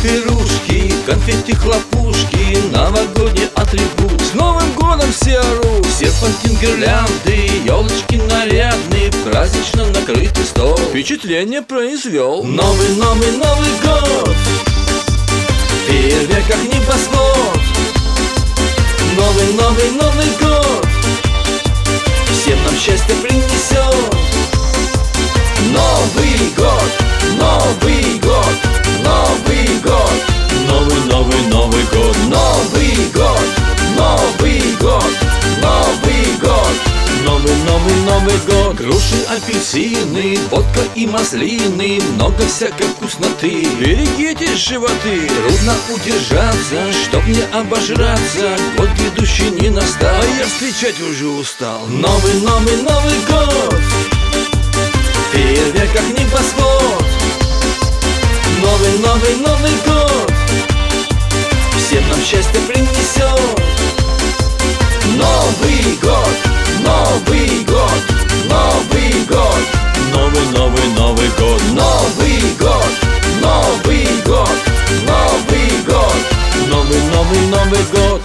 Салюты, хлопушки, новогодний атрибут. С Новым годом все орут Серпантин, гирлянды, елочки нарядные Празднично накрытый стол. Впечатление произвел. Новый, новый, Новый год Фейерверк как небосвод. Новый, новый, Новый год Новый, новый, год. Груши, апельсины, водка и маслины. Много всякой вкусноты. Берегите животы. Трудно удержаться, чтоб не обожраться. Год грядущий не настал. А я встречать уже устал. Новый, новый, Новый год. Фейерверк как небосвод Новый, новый, год.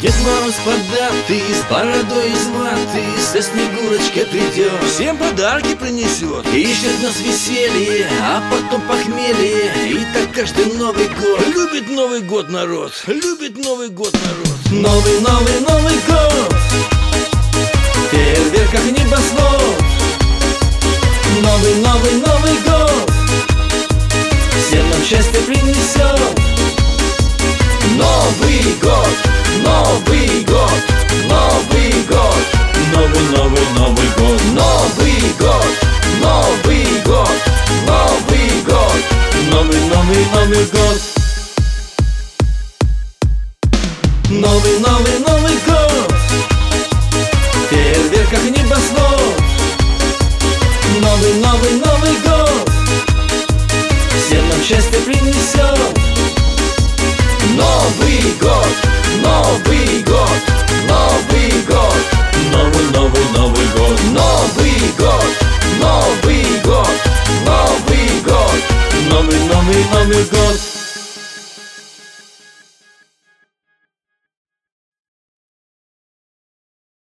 Дед Мороз податый, с бородой из ваты Со Снегурочкой придет, всем подарки принесет Ищет нас веселье, а потом похмелье. И так каждый Новый год. Любит Новый год народ, любит Новый год народ. Новый, Новый, Новый год. Фейерверк как небосвод. Новый, Новый, Новый год. Всем нам счастье принесет Новый год, Новый год, новый, год. Новый, новый, Новый год. Фейерверк как небосвод Новый, новый, Новый год. Всем нам счастье принесет. Новый год, Новый год, Новый год. Новый, новый, Новый год. Новый год, Новый год,